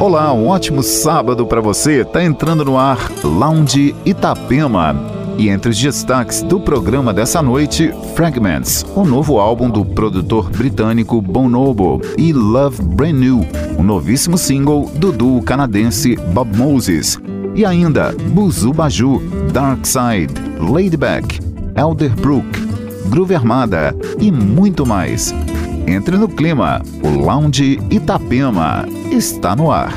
Olá, um ótimo sábado para você. Tá entrando no ar Lounge Itapema. E entre os destaques do programa dessa noite, Fragments, o novo álbum do produtor britânico Bonobo, e Love Brand New, o novíssimo single do duo canadense Bob Moses. E ainda Buzu Baju, Dark Side, Ladyback, Elderbrook, Groove Armada e muito mais. Entre no clima, o Lounge Itapema está no ar.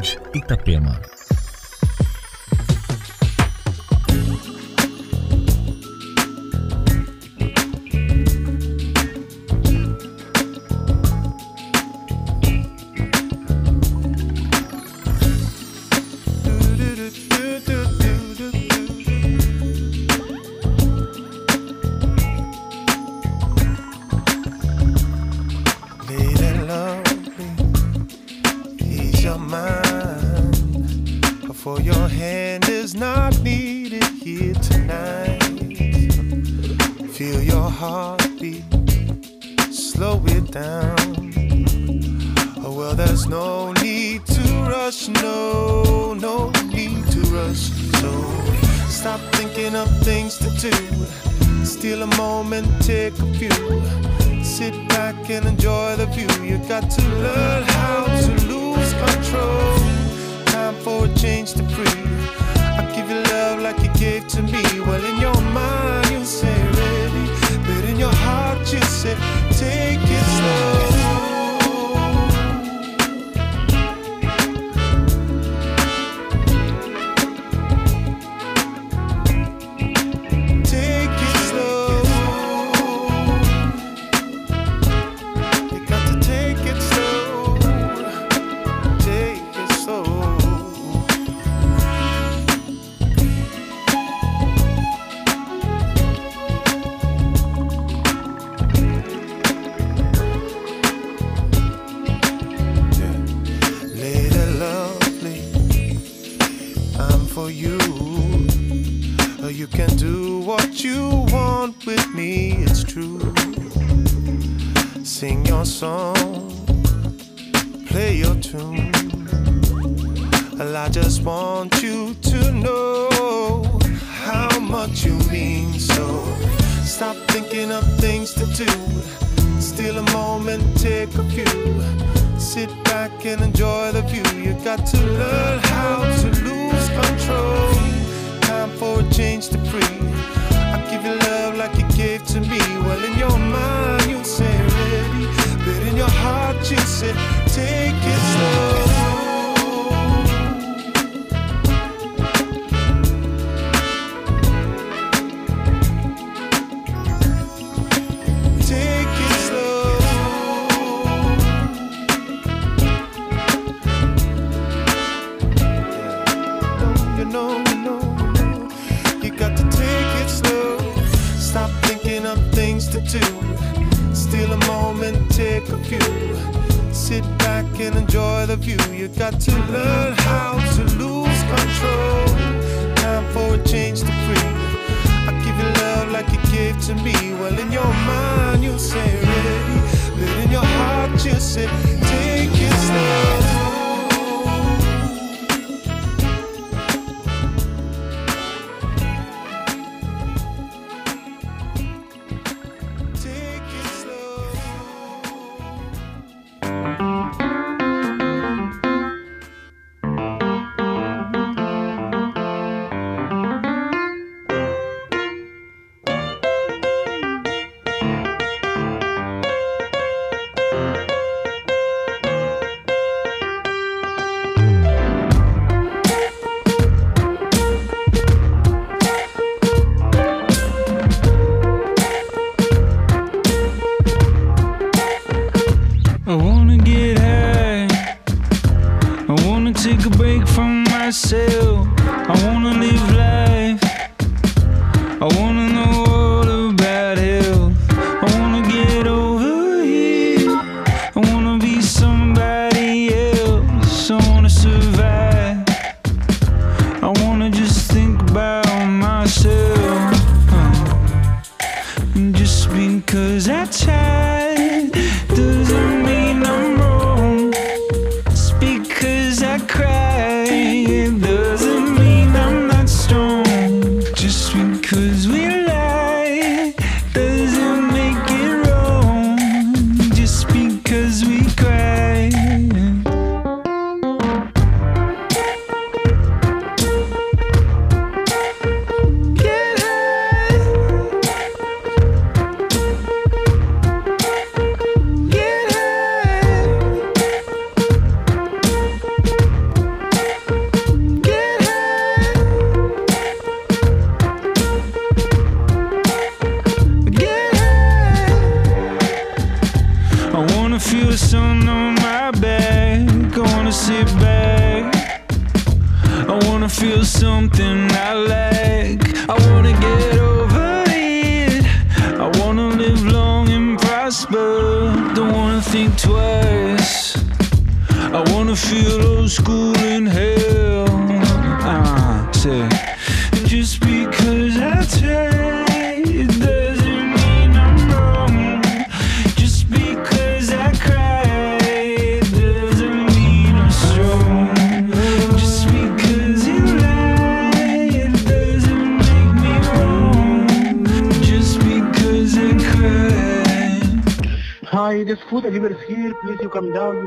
Itapema. do do do to me. Well, in your got to learn Leave it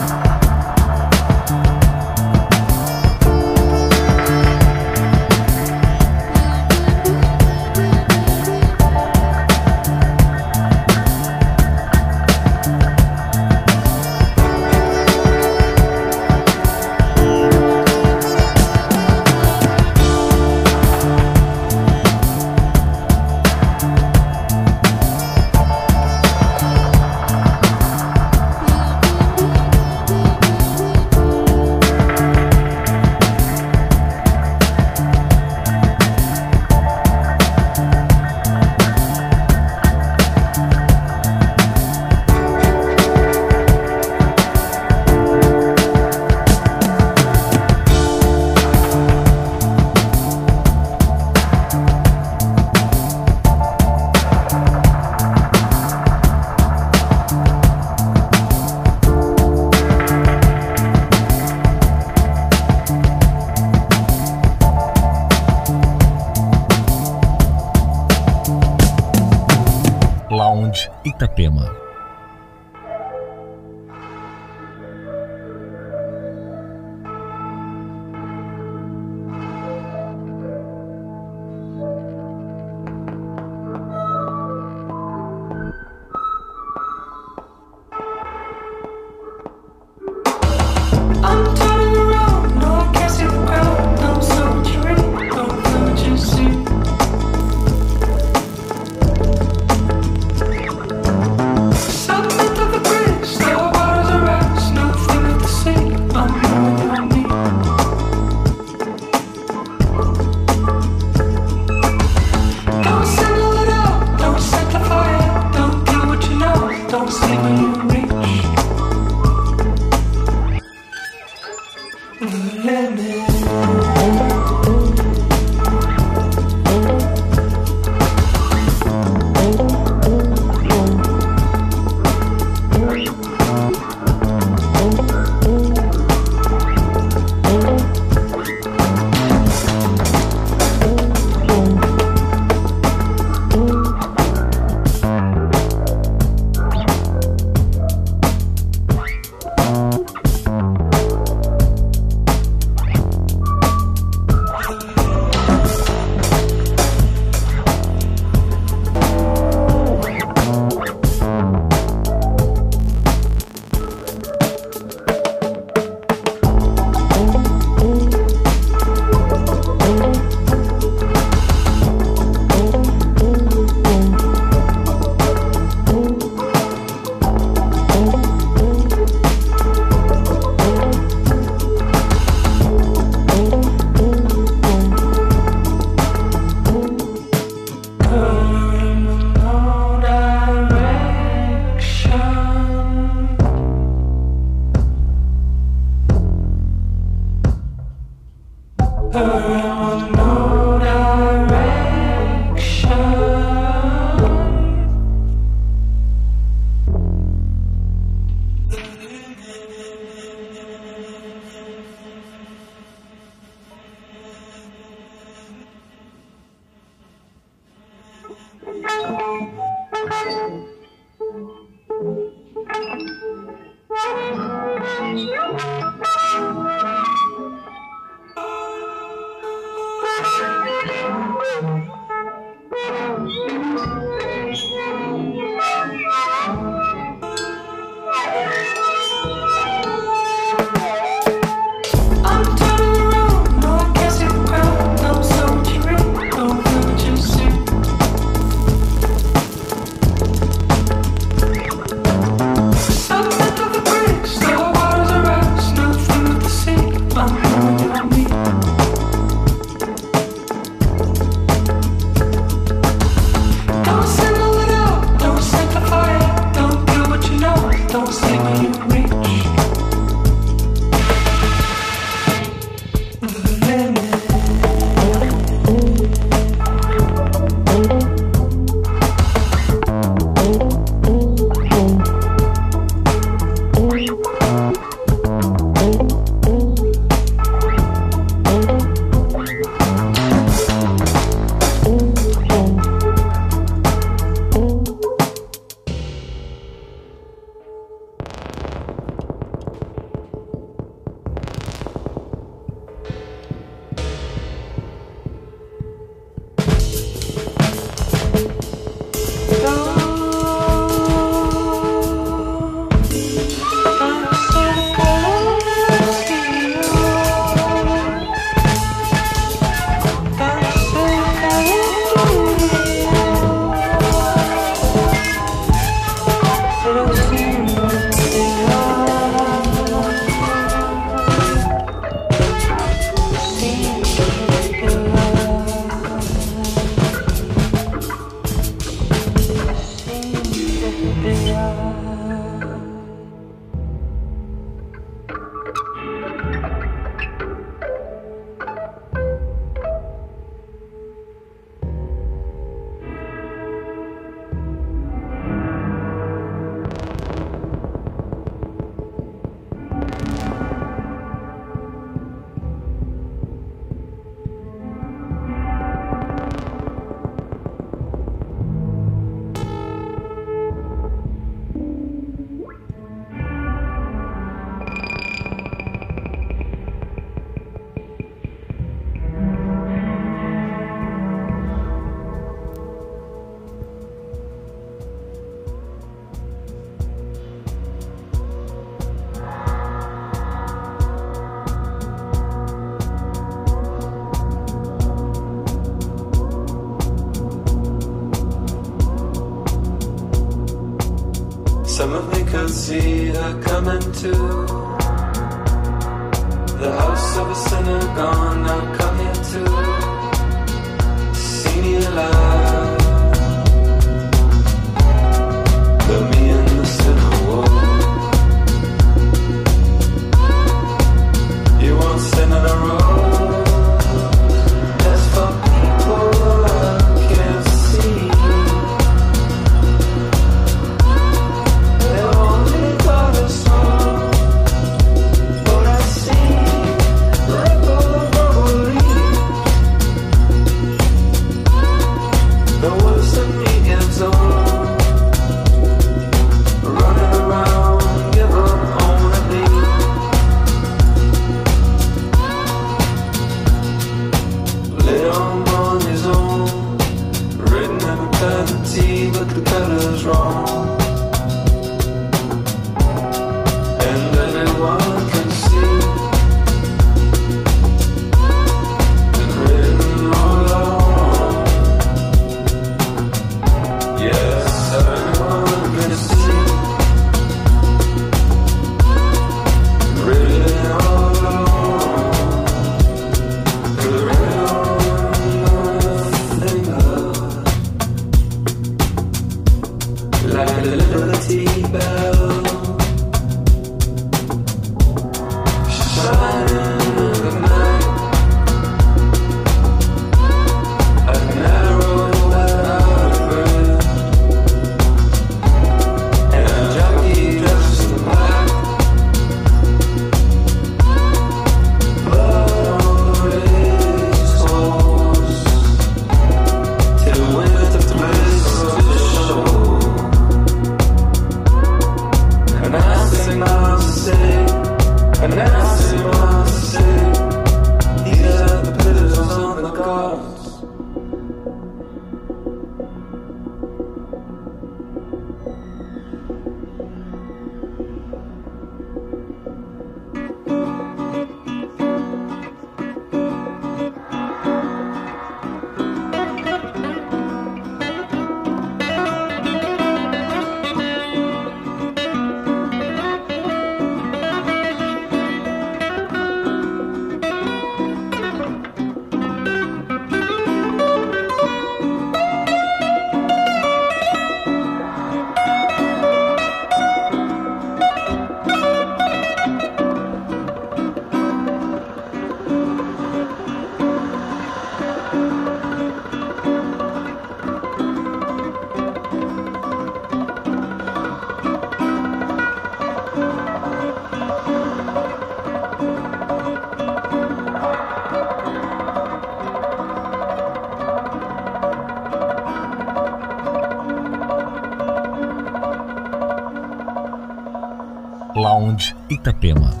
Itapema.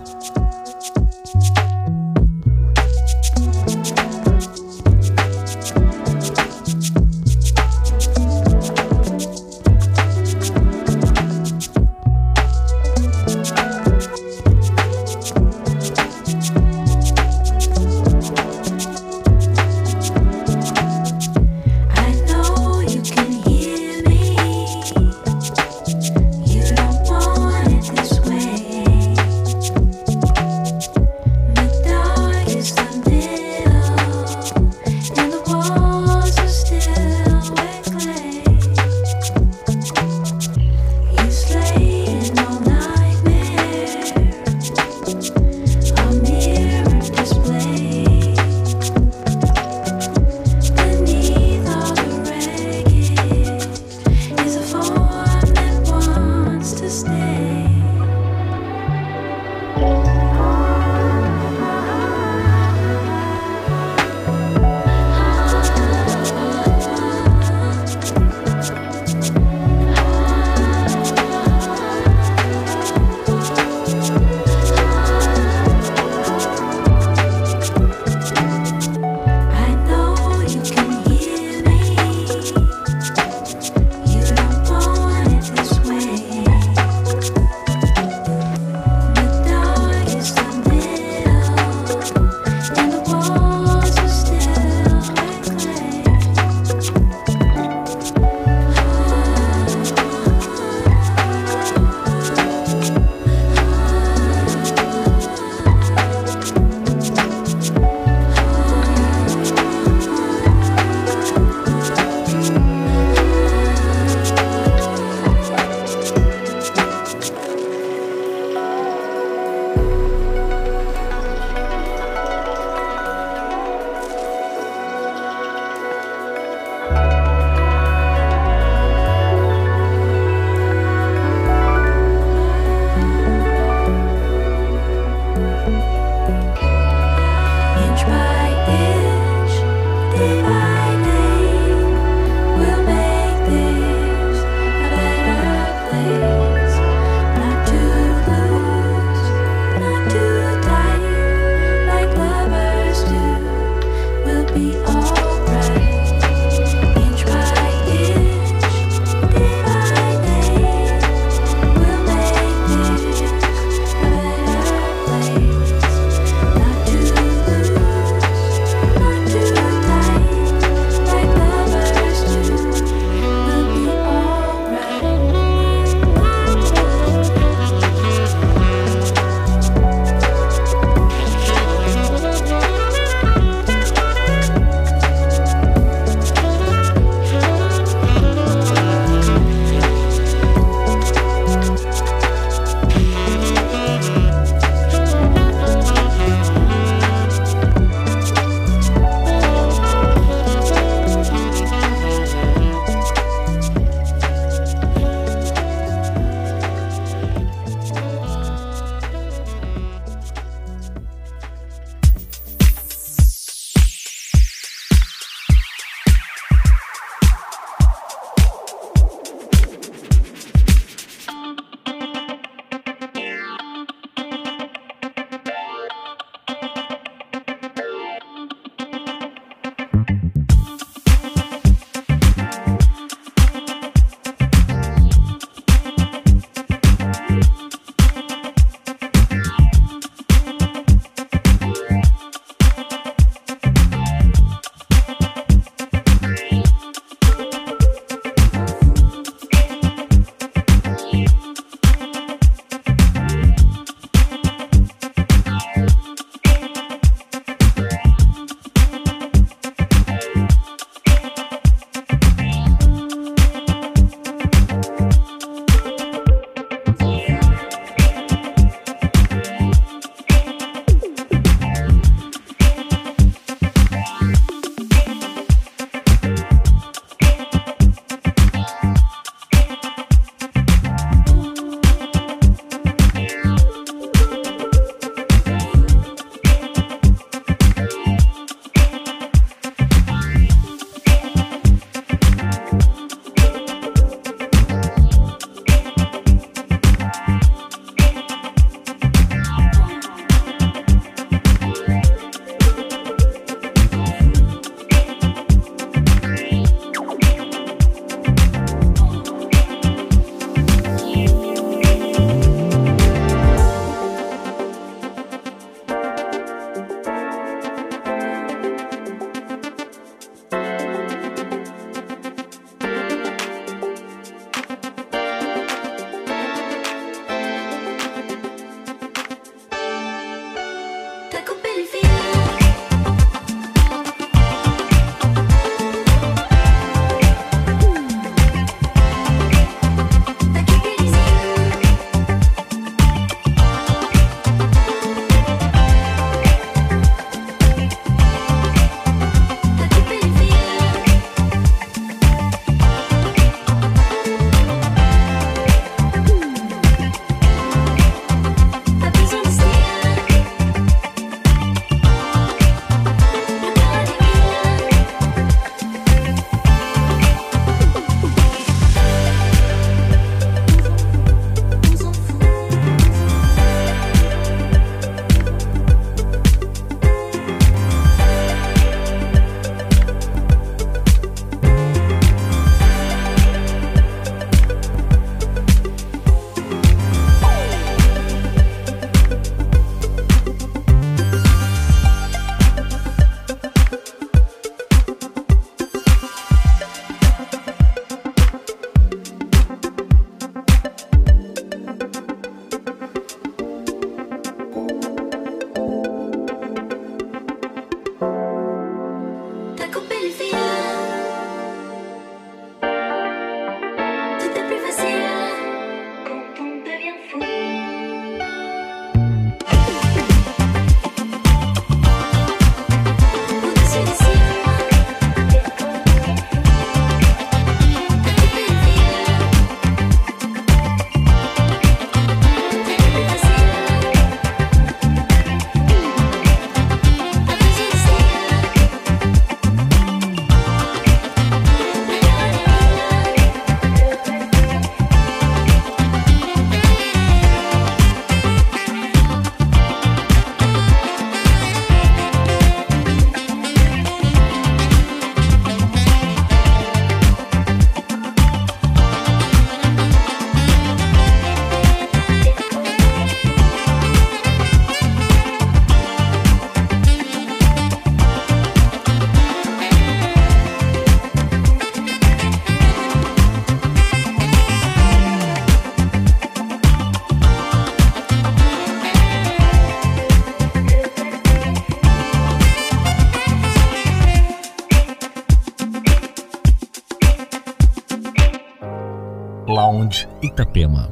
Itapema.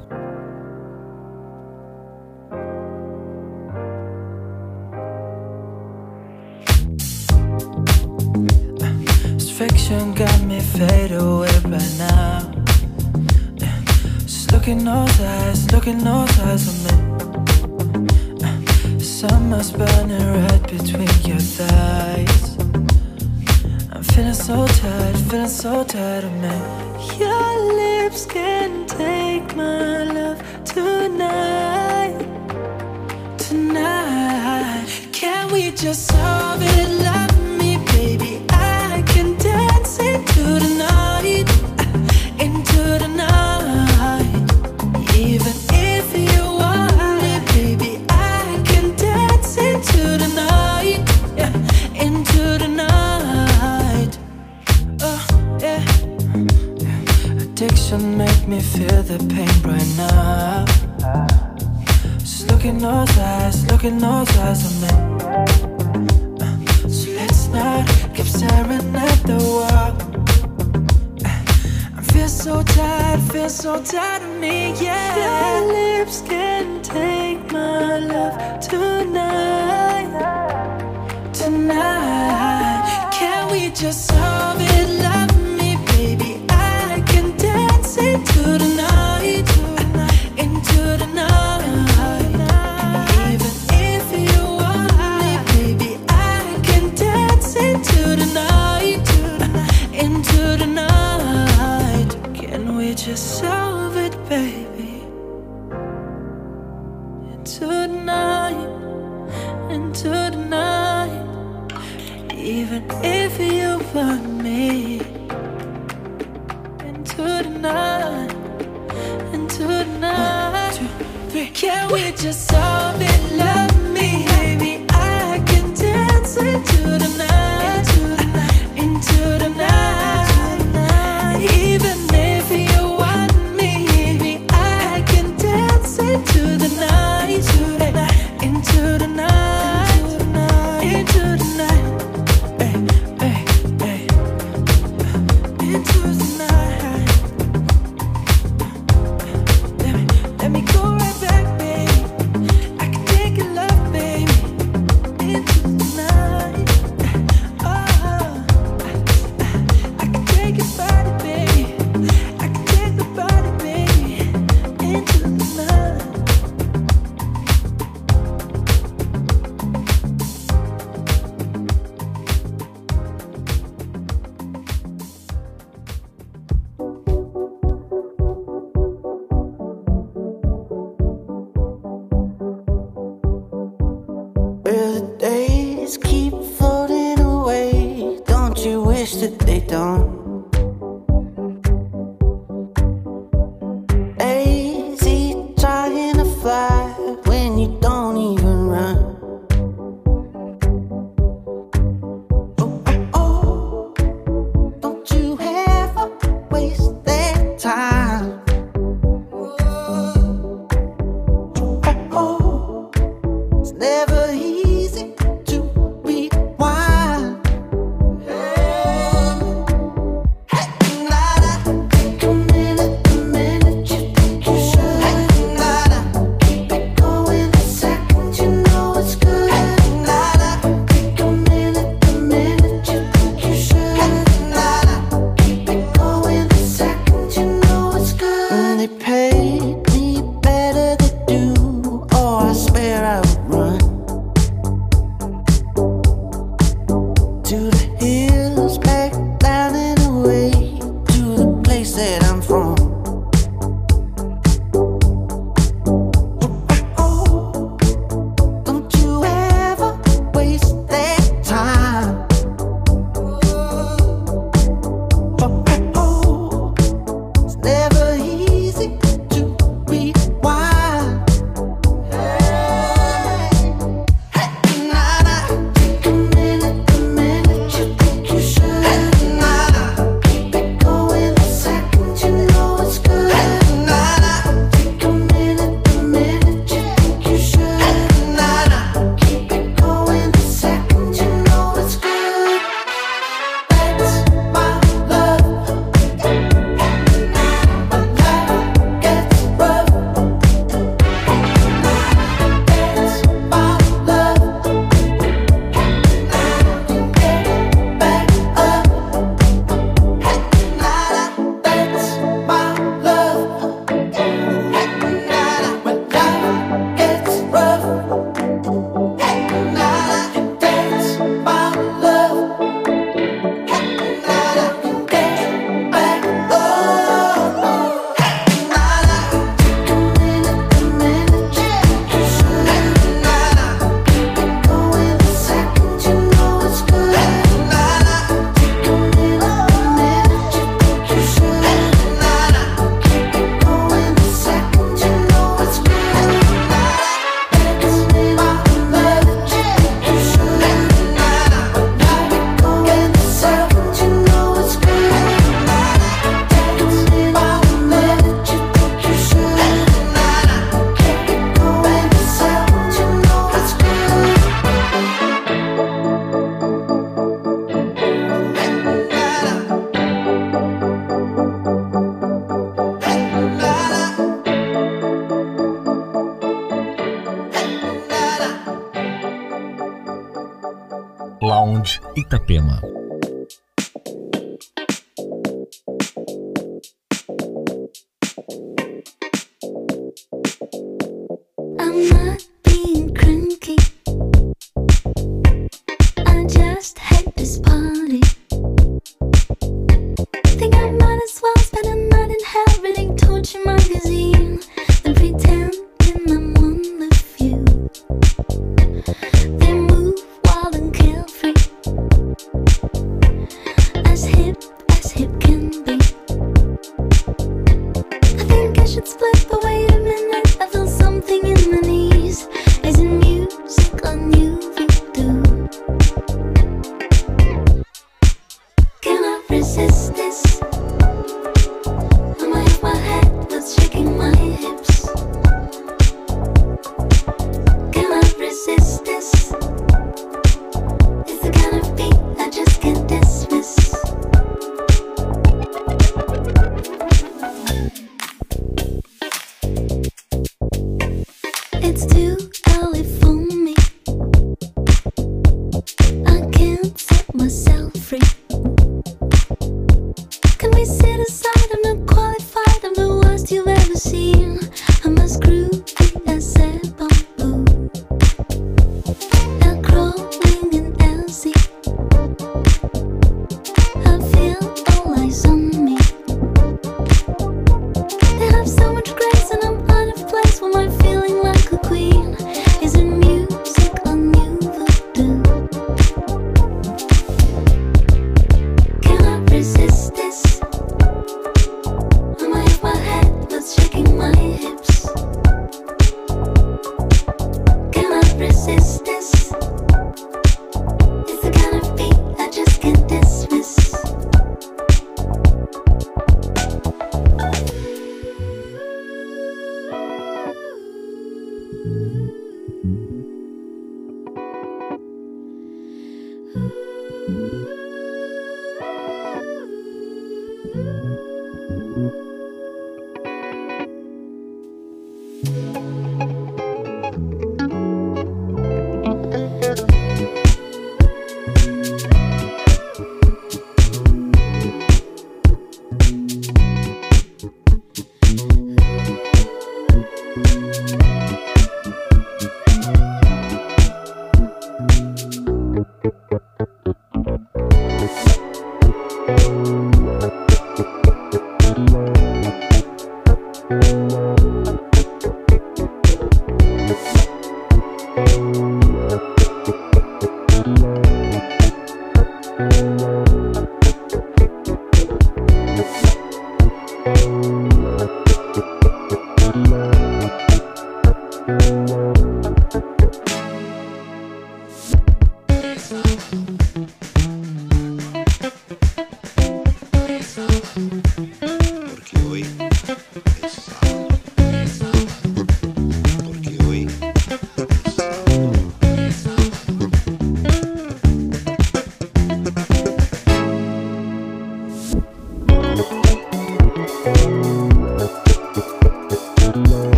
fiction got me fade away right now. Just look in those eyes, look in those eyes of me. Summer's burning red between your thighs. I'm feeling so tired, feeling so tired of me. Your lips can take my love in those eyes of me. So let's not keep staring at the wall. I feel so tired, feel so tired of me, yeah. Your lips can take my love tonight, tonight. Can we just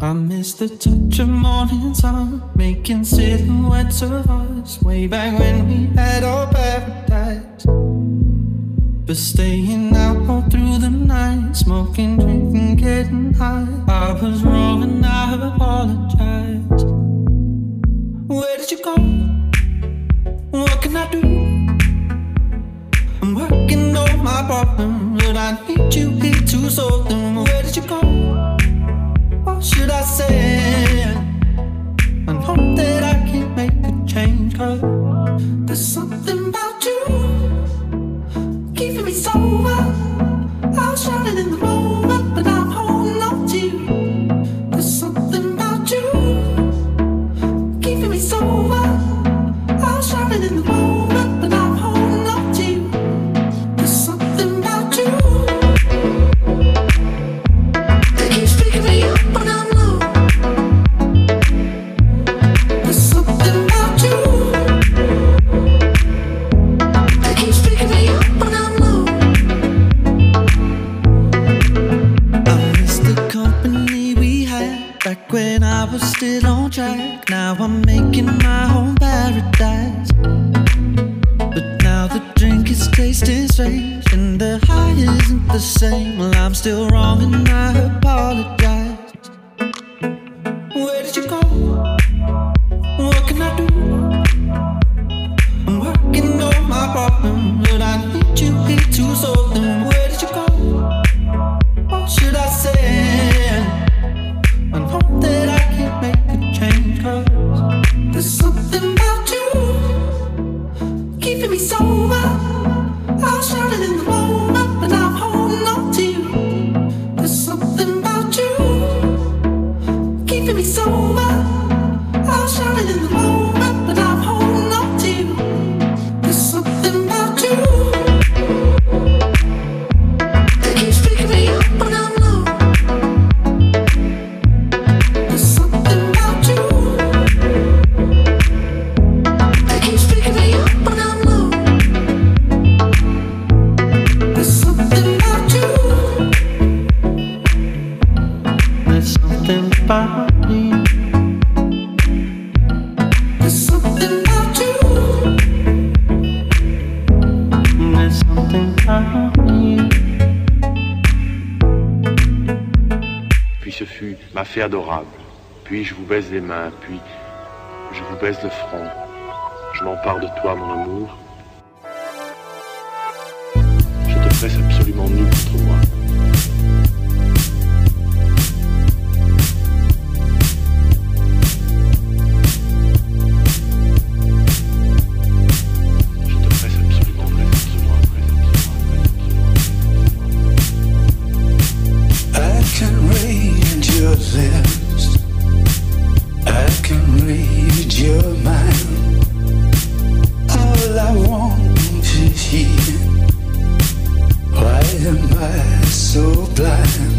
I miss the touch of morning sun, making silhouettes of us way back when we had our paradise. But staying the same. Well, I'm still wrong and I hope. eyes so blind.